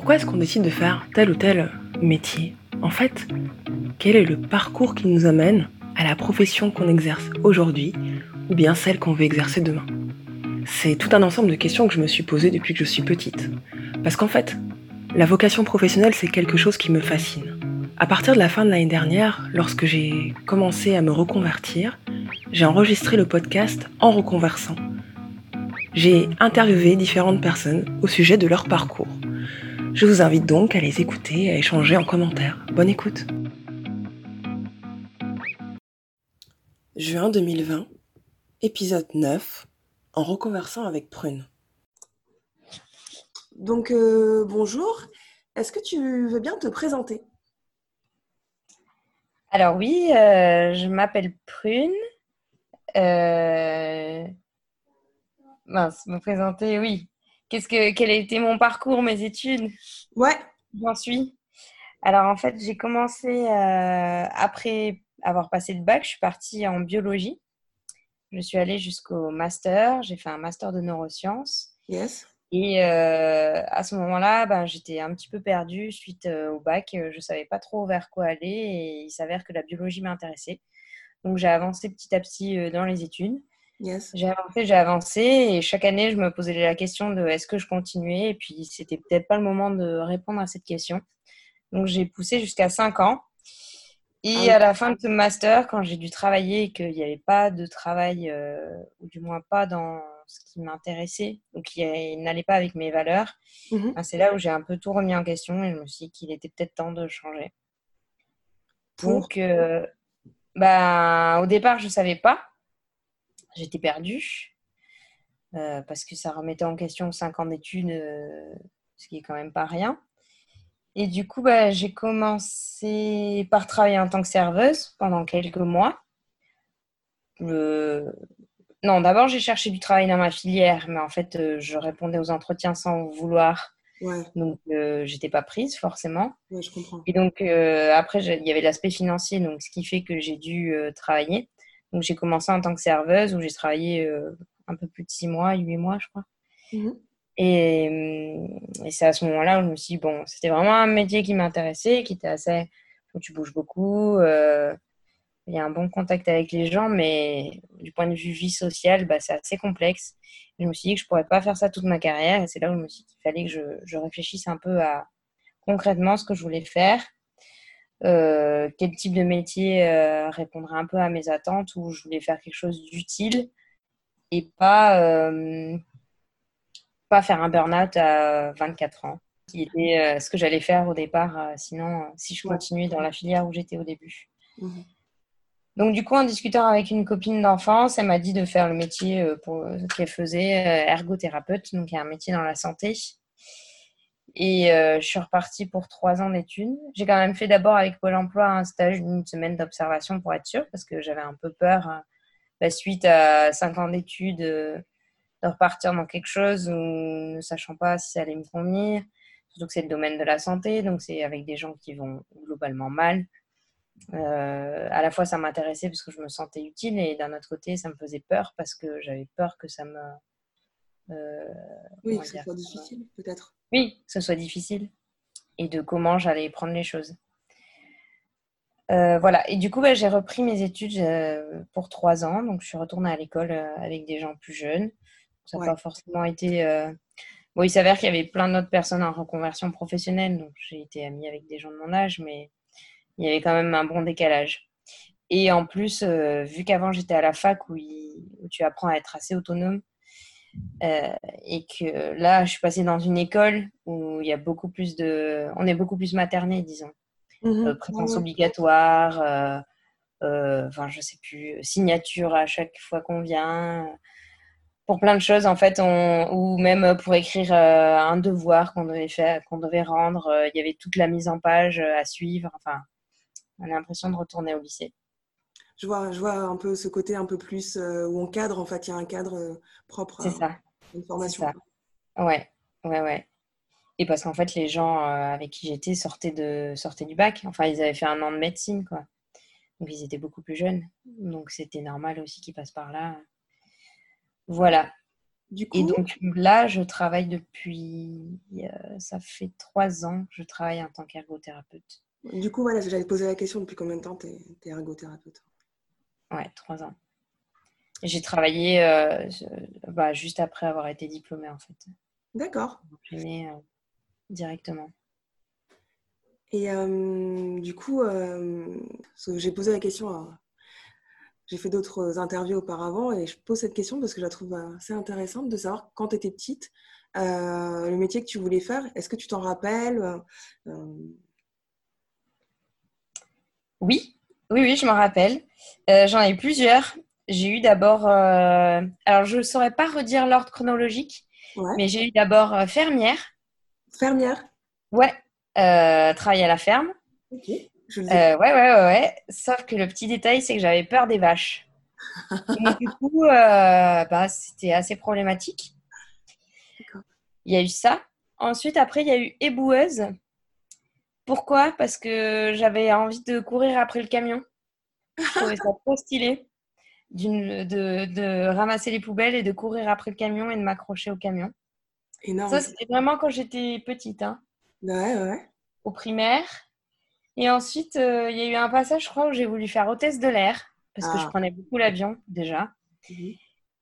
Pourquoi est-ce qu'on décide de faire tel ou tel métier? En fait, quel est le parcours qui nous amène à la profession qu'on exerce aujourd'hui ou bien celle qu'on veut exercer demain? C'est tout un ensemble de questions que je me suis posées depuis que je suis petite. Parce qu'en fait, la vocation professionnelle, c'est quelque chose qui me fascine. À partir de la fin de l'année dernière, lorsque j'ai commencé à me reconvertir, j'ai enregistré le podcast En reconversant. J'ai interviewé différentes personnes au sujet de leur parcours. Je vous invite donc à les écouter et à échanger en commentaire. Bonne écoute. Juin 2020, épisode 9, en reconversant avec Prune. Donc euh, bonjour, est-ce que tu veux bien te présenter? Alors oui, euh, je m'appelle Prune. Euh, Mince, me présenter, oui. Qu'est-ce que, quel a été mon parcours, mes études? Ouais. J'en suis. Alors en fait, j'ai commencé euh, après avoir passé le bac, je suis partie en biologie. Je suis allée jusqu'au master. J'ai fait un master de neurosciences. Yes. Et euh, à ce moment-là, ben, j'étais un petit peu perdue suite euh, au bac. Je ne savais pas trop vers quoi aller et il s'avère que la biologie m'intéressait. Donc j'ai avancé petit à petit dans les études. J'ai avancé, j'ai avancé et chaque année, je me posais la question de est-ce que je continuais et puis c'était peut-être pas le moment de répondre à cette question. Donc j'ai poussé jusqu'à 5 ans. Et ah à la fin de ce master, quand j'ai dû travailler et qu'il n'y avait pas de travail, euh, ou du moins pas dans ce qui m'intéressait, ou qui n'allait pas avec mes valeurs, mhm. ben, c'est là où j'ai un peu tout remis en question et je me suis dit qu'il était peut-être temps de changer. Donc, euh, ben, au départ, je ne savais pas j'étais perdue euh, parce que ça remettait en question 5 ans d'études, euh, ce qui est quand même pas rien. Et du coup, bah, j'ai commencé par travailler en tant que serveuse pendant quelques mois. Non, d'abord, j'ai cherché du travail dans ma filière, mais en fait, euh, je répondais aux entretiens sans vouloir. Donc, je j'étais pas prise forcément. je comprends. Et donc, après, il y avait l'aspect financier, donc ce qui fait que j'ai dû travailler. Donc, j'ai commencé en tant que serveuse où j'ai travaillé euh, un peu plus de six mois, huit mois, je crois. Mhm. Et, euh, et c'est à ce moment-là où je me suis dit, bon, c'était vraiment un métier qui m'intéressait, qui était assez. où tu bouges beaucoup, euh, il y a un bon contact avec les gens, mais du point de vue vie sociale, bah, c'est assez complexe. je me suis dit que je ne pourrais pas faire ça toute ma carrière. Et c'est là où je me suis dit qu'il fallait que je, je réfléchisse un peu à concrètement ce que je voulais faire euh, quel type de métier euh, répondrait un peu à mes attentes, où je voulais faire quelque chose d'utile et pas, euh, pas faire un burn-out à 24 ans, qui était ce que j'allais faire au départ, sinon, si je continuais dans la filière où j'étais au début. Mhm. Donc, du coup, en discutant avec une copine d'enfance, elle m'a dit de faire le métier qu'elle faisait, ergothérapeute, donc il y a un métier dans la santé. Et euh, je suis repartie pour trois ans d'études. J'ai quand même fait d'abord avec Pôle emploi un stage d'une semaine d'observation pour être sûre, parce que j'avais un peu peur, euh, bah, suite à cinq ans d'études, euh, de repartir dans quelque chose où ne sachant pas si ça allait me convenir. Surtout que c'est le domaine de la santé, donc c'est avec des gens qui vont globalement mal. à la fois, ça m'intéressait parce que je me sentais utile, et d'un autre côté, ça me faisait peur parce que j'avais peur que ça me euh, oui, que ce soit difficile, peut-être. Oui, que ce soit difficile. Et de comment j'allais prendre les choses. Euh, voilà. Et du coup, bah, j'ai repris mes études euh, pour trois ans. Donc, je suis retournée à l'école avec des gens plus jeunes. Ça n'a pas forcément été. Bon, il s'avère qu'il y avait plein d'autres personnes en reconversion professionnelle. Donc, j'ai été amie avec des gens de mon âge, mais il y avait quand même un bon décalage. Et en plus, vu qu'avant j'étais à la fac où, où, tu apprends à être assez autonome, euh, et que là, je suis passée dans une école où il y a beaucoup plus de. On est beaucoup plus materné, disons. Mhm. Euh, présence obligatoire, euh, enfin, je sais plus, signature à chaque fois qu'on vient. Pour plein de choses, en fait, on, ou même pour écrire un devoir qu'on devait faire, qu'on devait rendre, il y avait toute la mise en page à suivre. Enfin, on a l'impression de retourner au lycée je vois, je vois un peu ce côté un peu plus euh, où on cadre, en fait, il y a un cadre euh, propre à une formation. Ça. Ouais, ouais, ouais. Et parce qu'en fait, les gens euh, avec qui j'étais sortaient, de, sortaient du bac. Enfin, ils avaient fait un an de médecine, quoi. Donc, ils étaient beaucoup plus jeunes. Donc, c'était normal aussi qu'ils passent par là. Voilà. Du coup... Et donc là, je travaille depuis, ça fait trois ans, je travaille en tant qu'ergothérapeute. Du coup, voilà, j'avais posé la question depuis combien de temps tu es, ergothérapeute? Ouais, trois ans. J'ai travaillé euh, bah, juste après avoir été diplômée, en fait. D'accord. Euh, directement. Et euh, du coup, j'ai posé la question j'ai fait d'autres interviews auparavant et je pose cette question parce que je la trouve assez intéressante de savoir quand tu étais petite, le métier que tu voulais faire, est-ce que tu t'en rappelles oui, oui, oui, je m'en rappelle. Euh, j'en ai plusieurs. J'ai eu d'abord, euh, alors je ne saurais pas redire l'ordre chronologique, mais j'ai eu d'abord euh, fermière. Fermière Ouais, travailler à la ferme. Ok. Je ouais, ouais, ouais, ouais. Sauf que le petit détail, c'est que j'avais peur des vaches. du coup, bah, c'était assez problématique. Il y a eu ça. Ensuite, après, il y a eu éboueuse. Pourquoi? Parce que j'avais envie de courir après le camion. Je trouvais ça trop stylé de, de, ramasser les poubelles et de courir après le camion et de m'accrocher au camion. Énorme. Ça, c'était vraiment quand j'étais petite. Hein. Ouais, ouais. Au primaire. Et ensuite, euh, il y a eu un passage, je crois, où j'ai voulu faire hôtesse de l'air parce que je ah. prenais beaucoup l'avion déjà. Mhm.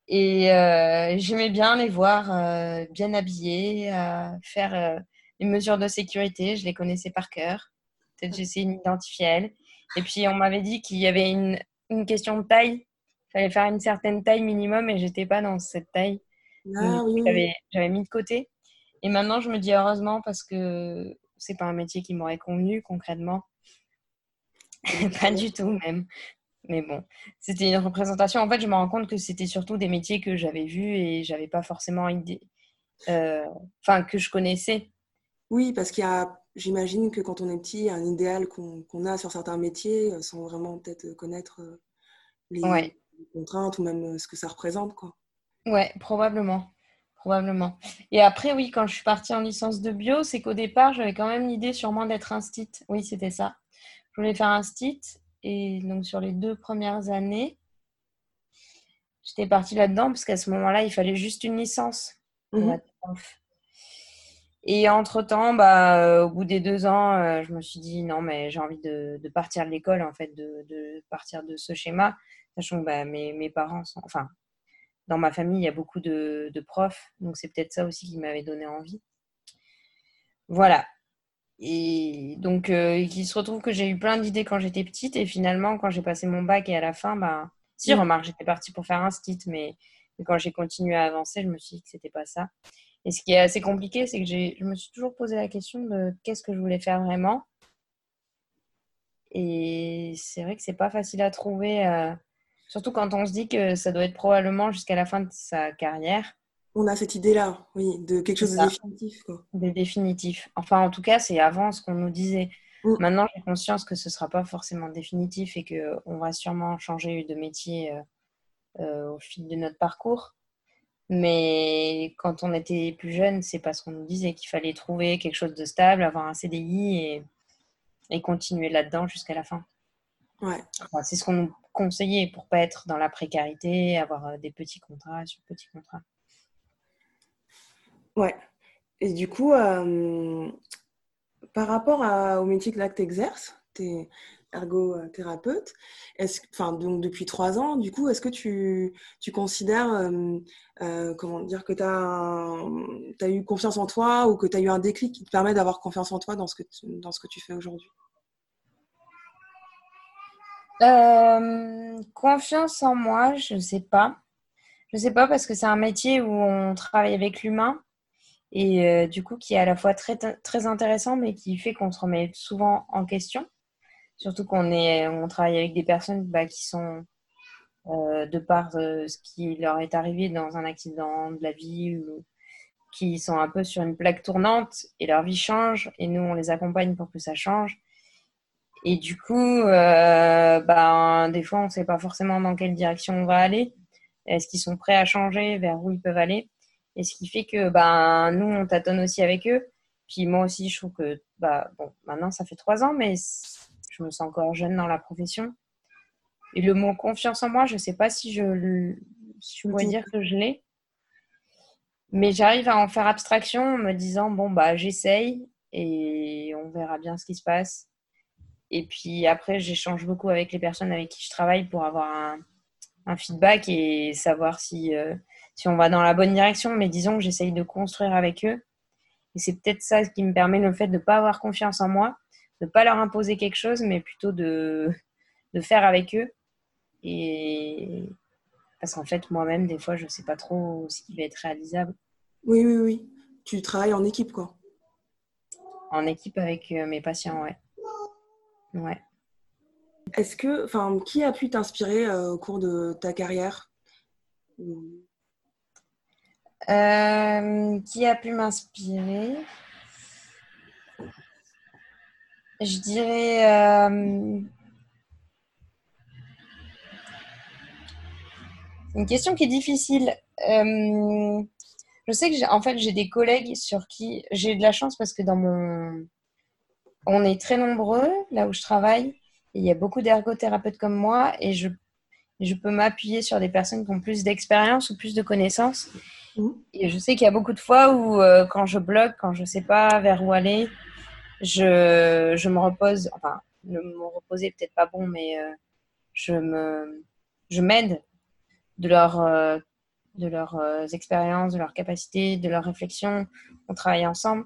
Et euh, j'aimais bien les voir euh, bien habillés, faire les mesures de sécurité, je les connaissais par cœur. Peut-être j'ai essayé de m'identifier à elles. Et puis, on m'avait dit qu'il y avait une, une, question de taille. Il fallait faire une certaine taille minimum et j'étais pas dans cette taille. Ah, J'avais mis de côté. Et maintenant, je me dis heureusement parce que c'est pas un métier qui m'aurait convenu concrètement. pas du tout même. Mais bon, c'était une représentation. En fait, je me rends compte que c'était surtout des métiers que j'avais vus et j'avais pas forcément idée. Euh, enfin, que je connaissais. Oui, parce qu'il y a, j'imagine que quand on est petit, il y a un idéal qu'on a sur certains métiers euh, sans vraiment peut-être connaître euh, les, contraintes ou même euh, ce que ça représente. Quoi. Ouais, probablement. Probablement. Et après, oui, quand je suis partie en licence de bio, c'est qu'au départ, j'avais quand même l'idée sûrement d'être un stit. Oui, c'était ça. Je voulais faire un stit. Et donc, sur les deux premières années, j'étais partie là-dedans parce qu'à ce moment-là, il fallait juste une licence mmh. Et entre-temps, bah, euh, au bout des deux ans, euh, je me suis dit non, mais j'ai envie de, partir de l'école, en fait, de, partir de ce schéma. Sachant que bah, mes, parents sont. Enfin, dans ma famille, il y a beaucoup de, profs, donc c'est peut-être ça aussi qui m'avait donné envie. Voilà. Et donc, euh, il se retrouve que j'ai eu plein d'idées quand j'étais petite, et finalement, quand j'ai passé mon bac et à la fin, bah, si, remarque, j'étais partie pour faire un stit, mais, mais quand j'ai continué à avancer, je me suis dit que c'était pas ça. Et ce qui est assez compliqué, c'est que je me suis toujours posé la question de qu'est-ce que je voulais faire vraiment. Et c'est vrai que c'est pas facile à trouver, euh, surtout quand on se dit que ça doit être probablement jusqu'à la fin de sa carrière. On a cette idée-là, oui, de quelque chose de définitif. Quoi. De définitif. Enfin, en tout cas, c'est avant ce qu'on nous disait. Mm. Maintenant, j'ai conscience que ce ne sera pas forcément définitif et qu'on va sûrement changer de métier euh, euh, au fil de notre parcours. Mais quand on était plus jeune, c'est parce qu'on nous disait qu'il fallait trouver quelque chose de stable, avoir un CDI et, et continuer là-dedans jusqu'à la fin. Ouais. c'est ce qu'on nous conseillait pour pas être dans la précarité, avoir euh, des petits contrats sur petits contrats. Ouais. Et du coup, euh, par rapport au métier que là que tu exerces, ergothérapeute. Est-ce, donc depuis trois ans, du coup, est-ce que tu, considères, euh, euh, comment dire, que tu as, eu confiance en toi ou que tu as eu un déclic qui te permet d'avoir confiance en toi dans ce que tu, dans ce que tu fais aujourd'hui? Euh, Confiance en moi, je ne sais pas. Je ne sais pas parce que c'est un métier où on travaille avec l'humain et du coup qui est à la fois très, très intéressant mais qui fait qu'on se remet souvent en question. Surtout qu'on on travaille avec des personnes bah, qui sont, euh, de par euh, ce qui leur est arrivé dans un accident de la vie ou qui sont un peu sur une plaque tournante et leur vie change et nous on les accompagne pour que ça change. Et du coup, euh, bah, des fois on ne sait pas forcément dans quelle direction on va aller. Est-ce qu'ils sont prêts à changer vers où ils peuvent aller? Et ce qui fait que bah, nous on tâtonne aussi avec eux. Puis moi aussi je trouve que bah, bon, maintenant ça fait trois ans, mais je me sens encore jeune dans la profession. Et le mot confiance en moi, je ne sais pas si je, je pourrais dire que je l'ai. Mais j'arrive à en faire abstraction en me disant bon bah j'essaye et on verra bien ce qui se passe. Et puis après, j'échange beaucoup avec les personnes avec qui je travaille pour avoir un, un feedback et savoir si, euh, si on va dans la bonne direction. Mais disons que j'essaye de construire avec eux. Et c'est peut-être ça qui me permet le fait de ne pas avoir confiance en moi, ne pas leur imposer quelque chose, mais plutôt de, de faire avec eux. Et parce qu'en fait, moi-même, des fois, je ne sais pas trop ce qui va être réalisable. Oui, oui, oui. Tu travailles en équipe, quoi. En équipe avec euh, mes patients, ouais. Ouais. Est-ce que, enfin, qui a pu t'inspirer euh, au cours de ta carrière? Euh, Qui a pu m'inspirer? Je dirais. Euh, une question qui est difficile. je sais que j'ai, en fait j'ai des collègues sur qui j'ai de la chance parce que dans mon on est très nombreux là où je travaille il y a beaucoup d'ergothérapeutes comme moi et je, je peux m'appuyer sur des personnes qui ont plus d'expérience ou plus de connaissances. Mmh. Et je sais qu'il y a beaucoup de fois où, euh, quand je bloque, quand je ne sais pas vers où aller, je, je me repose. Enfin, me reposer, peut-être pas bon, mais euh, je me je m'aide de, leur, euh, de leurs expériences, de leurs capacités, de leurs réflexions. On travaille ensemble.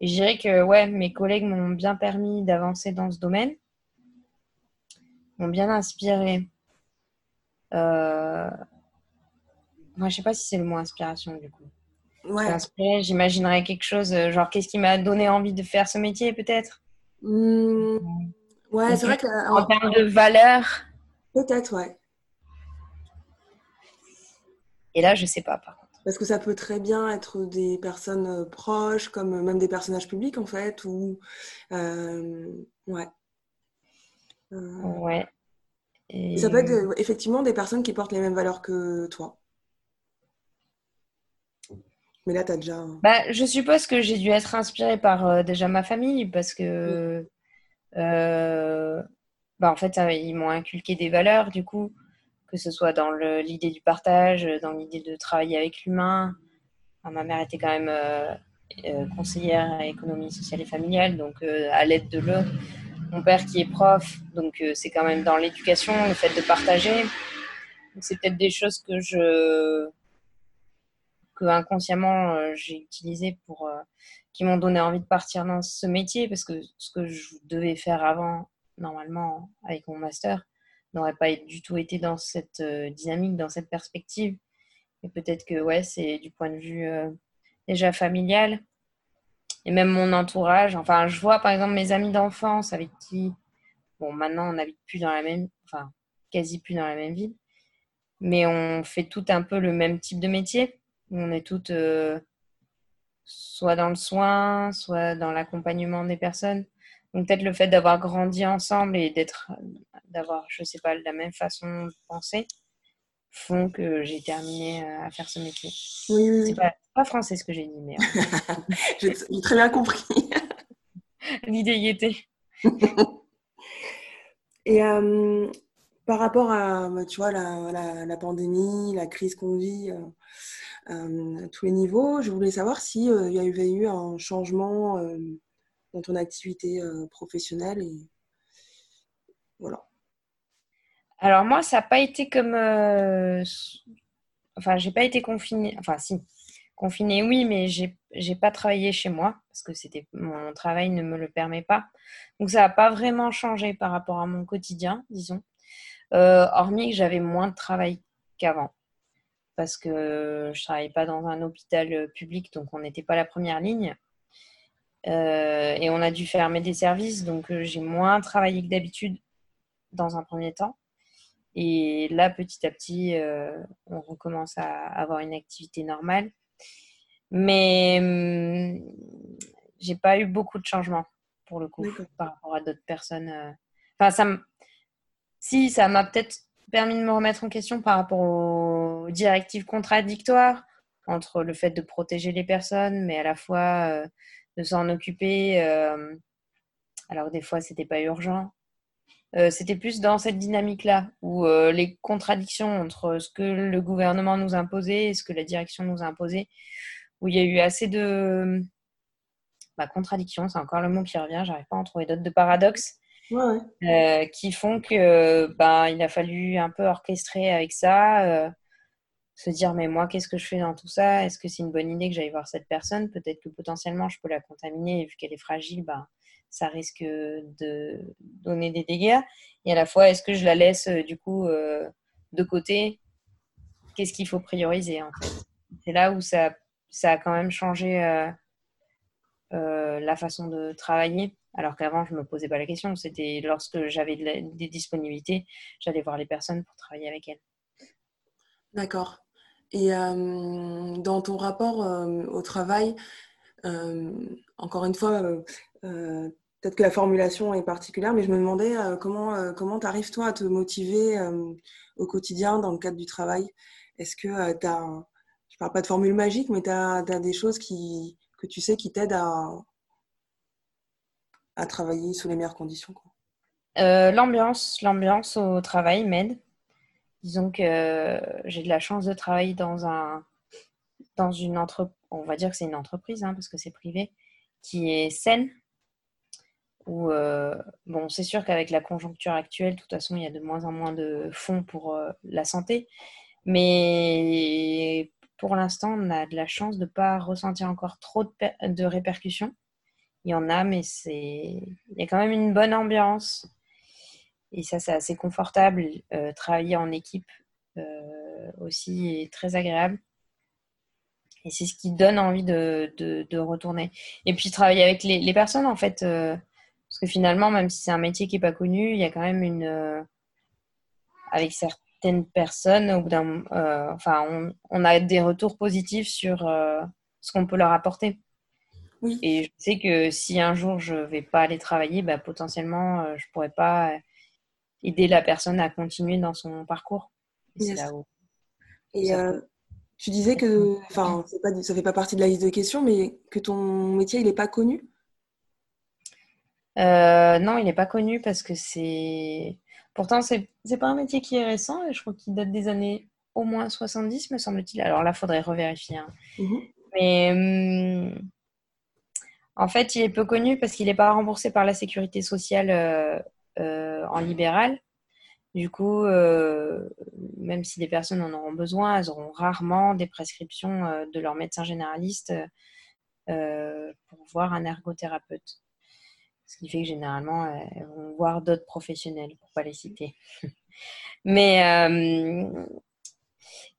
Et je dirais que ouais, mes collègues m'ont bien permis d'avancer dans ce domaine m'ont bien inspiré. Euh... Moi, je sais pas si c'est le mot inspiration du coup. Ouais. Inspiré, j'imaginerais quelque chose, euh, genre qu'est-ce qui m'a donné envie de faire ce métier peut-être? Mmh. Ouais, c'est vrai que. En, termes de valeur? Peut-être, ouais. Et là, je sais pas par contre. Parce que ça peut très bien être des personnes euh, proches, comme même des personnages publics en fait, ou. Euh... Ouais. Euh, ouais. Et... Ça peut être euh, effectivement des personnes qui portent les mêmes valeurs que toi. Mais là, tu as déjà. Bah, je suppose que j'ai dû être inspirée par euh, déjà ma famille parce que. bah, en fait, ils m'ont inculqué des valeurs, du coup, que ce soit dans l'idée du partage, dans l'idée de travailler avec l'humain. ma mère était quand même conseillère à économie sociale et familiale, donc à l'aide de l'autre mon père qui est prof, donc euh, c'est quand même dans l'éducation, le fait de partager. C'est peut-être des choses que je que inconsciemment euh, j'ai utilisées pour euh, qui m'ont donné envie de partir dans ce métier parce que ce que je devais faire avant normalement avec mon master n'aurait pas du tout été dans cette dynamique, dans cette perspective. Et peut-être que ouais, c'est du point de vue déjà familial et même mon entourage. Enfin, je vois par exemple mes amis d'enfance avec qui, bon, maintenant on n'habite plus dans la même, enfin, quasi plus dans la même ville, mais on fait tout un peu le même type de métier. On est toutes euh, soit dans le soin, soit dans l'accompagnement des personnes. Donc peut-être le fait d'avoir grandi ensemble et d'être, d'avoir, je sais pas, la même façon de penser, font que j'ai terminé euh, à faire ce métier. Oui, oui, C'est pas, français ce que j'ai dit, mais. j'ai très bien compris. L'idée y était. Et euh, par rapport à, bah, tu vois, la, la, pandémie, la crise qu'on vit euh, à tous les niveaux, je voulais savoir s'il il y avait eu un changement dans ton activité professionnelle. Et voilà. Alors moi, ça n'a pas été comme... Euh, enfin, j'ai pas été confinée. Enfin, si. Confinée, oui, mais j'ai n'ai pas travaillé chez moi parce que c'était mon travail ne me le permet pas. Donc ça n'a pas vraiment changé par rapport à mon quotidien, disons. Euh, hormis que j'avais moins de travail qu'avant parce que je travaillais pas dans un hôpital public, donc on n'était pas la première ligne. Euh, et on a dû fermer des services, donc j'ai moins travaillé que d'habitude dans un premier temps. Et là, petit à petit, euh, on recommence à avoir une activité normale. Mais hum, j'ai pas eu beaucoup de changements pour le coup par rapport à d'autres personnes. Euh. Enfin, ça si, ça m'a peut-être permis de me remettre en question par rapport aux directives contradictoires entre le fait de protéger les personnes, mais à la fois euh, de s'en occuper, alors des fois, c'était pas urgent. c'était plus dans cette dynamique-là, où les contradictions entre ce que le gouvernement nous imposait et ce que la direction nous a imposé, où il y a eu assez de bah, contradictions, c'est encore le mot qui revient, j'arrive pas à en trouver d'autres, de paradoxes, qui font que bah, il a fallu un peu orchestrer avec ça se dire mais moi qu'est-ce que je fais dans tout ça? Est-ce que c'est une bonne idée que j'aille voir cette personne? Peut-être que potentiellement je peux la contaminer et vu qu'elle est fragile, bah, ça risque de donner des dégâts. Et à la fois, est-ce que je la laisse euh, du coup euh, de côté? Qu'est-ce qu'il faut prioriser C'est là où ça, ça a quand même changé euh, la façon de travailler. Alors qu'avant, je ne me posais pas la question. C'était lorsque j'avais des disponibilités, j'allais voir les personnes pour travailler avec elles. D'accord. Et euh, dans ton rapport euh, au travail, euh, encore une fois, peut-être que la formulation est particulière, mais je me demandais comment comment arrives toi à te motiver au quotidien dans le cadre du travail? Est-ce que tu as, je parle pas de formule magique, mais tu des choses qui, que tu sais qui t'aident à, à travailler sous les meilleures conditions L'ambiance, l'ambiance au travail m'aide. Disons que j'ai de la chance de travailler dans un dans une entreprise, on va dire que c'est une entreprise hein, parce que c'est privé, qui est saine. Où, euh, bon, c'est sûr qu'avec la conjoncture actuelle, de toute façon, il y a de moins en moins de fonds pour euh, la santé. Mais pour l'instant, on a de la chance de ne pas ressentir encore trop de, répercussions. Il y en a, mais c'est il y a quand même une bonne ambiance. Et ça, c'est assez confortable. Euh, travailler en équipe euh, aussi est très agréable. Et c'est ce qui donne envie de, de, retourner. Et puis travailler avec les, personnes, en fait, euh, parce que finalement, même si c'est un métier qui n'est pas connu, il y a quand même une. avec certaines personnes, au bout d'un, enfin, on, on, a des retours positifs sur ce qu'on peut leur apporter. Oui. Et je sais que si un jour je ne vais pas aller travailler, bah, potentiellement, je ne pourrais pas aider la personne à continuer dans son parcours. Et, là où et euh, tu disais que, enfin, ça ne fait pas partie de la liste de questions, mais que ton métier, il n'est pas connu? Euh, Non, il n'est pas connu parce que c'est. Pourtant, c'est n'est pas un métier qui est récent et je crois qu'il date des années au moins 70, me semble-t-il. Alors là, il faudrait revérifier. Hein. Mhm. Mais hum, en fait, il est peu connu parce qu'il n'est pas remboursé par la sécurité sociale euh, euh, en libéral. Du coup, euh, même si des personnes en auront besoin, elles auront rarement des prescriptions de leur médecin généraliste pour voir un ergothérapeute. Ce qui fait que généralement, elles vont voir d'autres professionnels, pour ne pas les citer. Mais,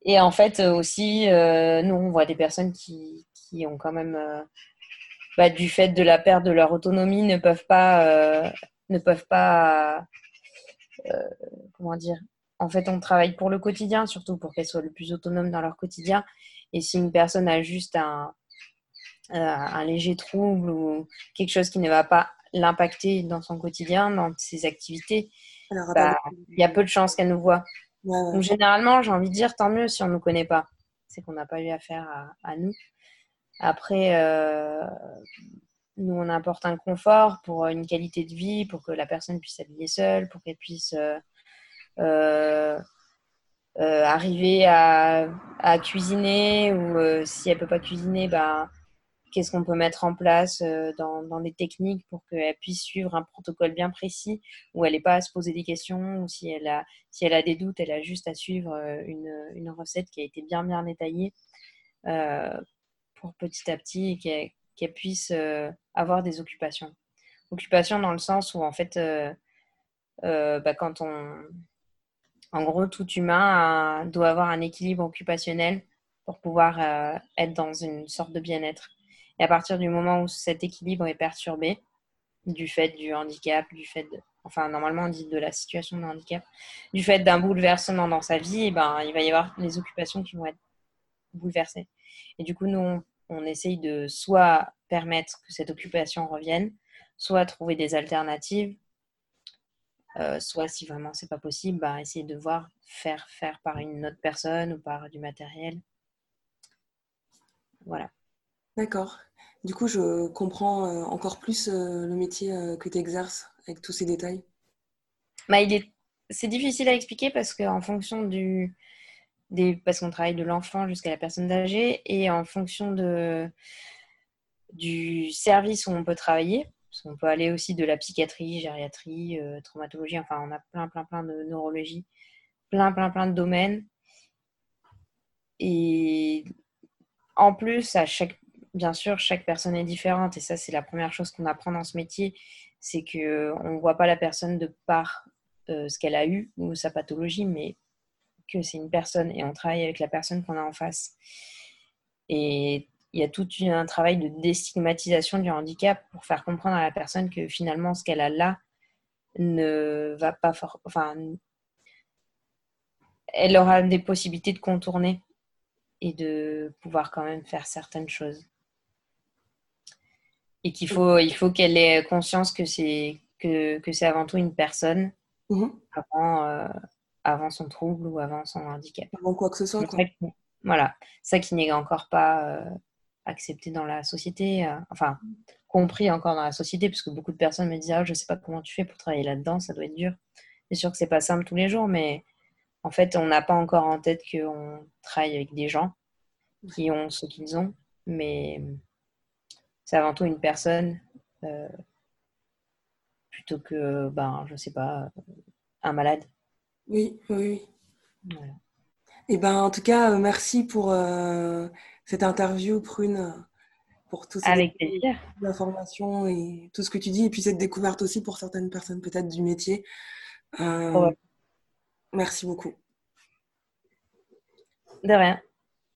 et en fait, aussi, nous, on voit des personnes qui, qui ont quand même, bah, du fait de la perte de leur autonomie, ne peuvent pas ne peuvent pas, euh, comment dire, en fait, on travaille pour le quotidien, surtout pour qu'elles soient le plus autonomes dans leur quotidien. Et si une personne a juste un, euh, un léger trouble ou quelque chose qui ne va pas l'impacter dans son quotidien, dans ses activités, bah, il y a peu de chances qu'elle nous voit. Donc généralement, j'ai envie de dire tant mieux si on ne nous connaît pas. C'est qu'on n'a pas eu affaire à, à nous. Après, euh, nous, on apporte un confort pour euh, une qualité de vie, pour que la personne puisse s'habiller seule, pour qu'elle puisse euh, euh, arriver à, cuisiner ou si elle ne peut pas cuisiner, bah, qu'est-ce qu'on peut mettre en place dans, dans, des techniques pour qu'elle puisse suivre un protocole bien précis où elle n'est pas à se poser des questions ou si elle a, si elle a des doutes, elle a juste à suivre une, une recette qui a été bien bien détaillée pour petit à petit qu'elle puisse avoir des occupations. Occupations dans le sens où, en fait, euh, euh, bah, quand on. En gros, tout humain doit avoir un équilibre occupationnel pour pouvoir euh, être dans une sorte de bien-être. Et à partir du moment où cet équilibre est perturbé, du fait du handicap, du fait de, enfin normalement on dit de la situation de handicap, du fait d'un bouleversement dans sa vie, eh ben, il va y avoir les occupations qui vont être bouleversées. Et du coup, nous, on essaye de soit permettre que cette occupation revienne, soit trouver des alternatives, euh, soit si vraiment c'est pas possible, bah, essayer de voir faire faire par une autre personne ou par du matériel. Voilà. D'accord. Du coup, je comprends euh, encore plus euh, le métier que tu exerces avec tous ces détails. bah, il est... C'est difficile à expliquer parce qu'en fonction du... Des... Parce qu'on travaille de l'enfant jusqu'à la personne âgée et en fonction de... du service où on peut travailler, parce qu'on peut aller aussi de la psychiatrie, gériatrie, euh, traumatologie, enfin on a plein, plein, plein de neurologie, plein, plein, plein de domaines. Et en plus, à chaque, bien sûr, chaque personne est différente et ça, c'est la première chose qu'on apprend dans ce métier, c'est qu'on ne voit pas la personne de par euh, ce qu'elle a eu ou sa pathologie, mais que c'est une personne et on travaille avec la personne qu'on a en face. Et il y a tout un travail de déstigmatisation du handicap pour faire comprendre à la personne que finalement ce qu'elle a là ne va pas enfin elle aura des possibilités de contourner et de pouvoir quand même faire certaines choses et qu'il faut il faut qu'elle ait conscience que c'est que, que c'est avant tout une personne mhm. avant euh, avant son trouble ou avant son handicap avant quoi que ce soit voilà ça qui n'est encore pas euh, accepté dans la société, euh, enfin compris encore dans la société, parce que beaucoup de personnes me disent ah, je sais pas comment tu fais pour travailler là-dedans, ça doit être dur. C'est sûr que c'est pas simple tous les jours, mais en fait, on n'a pas encore en tête qu'on travaille avec des gens qui ont ce qu'ils ont, mais c'est avant tout une personne euh, plutôt que, ben, je sais pas, un malade. Oui, oui. Et eh ben, en tout cas, euh, merci pour cette interview, Prune, pour tout Avec l'information et tout ce que tu dis, et puis cette découverte aussi pour certaines personnes peut-être du métier. Euh, merci beaucoup. De rien.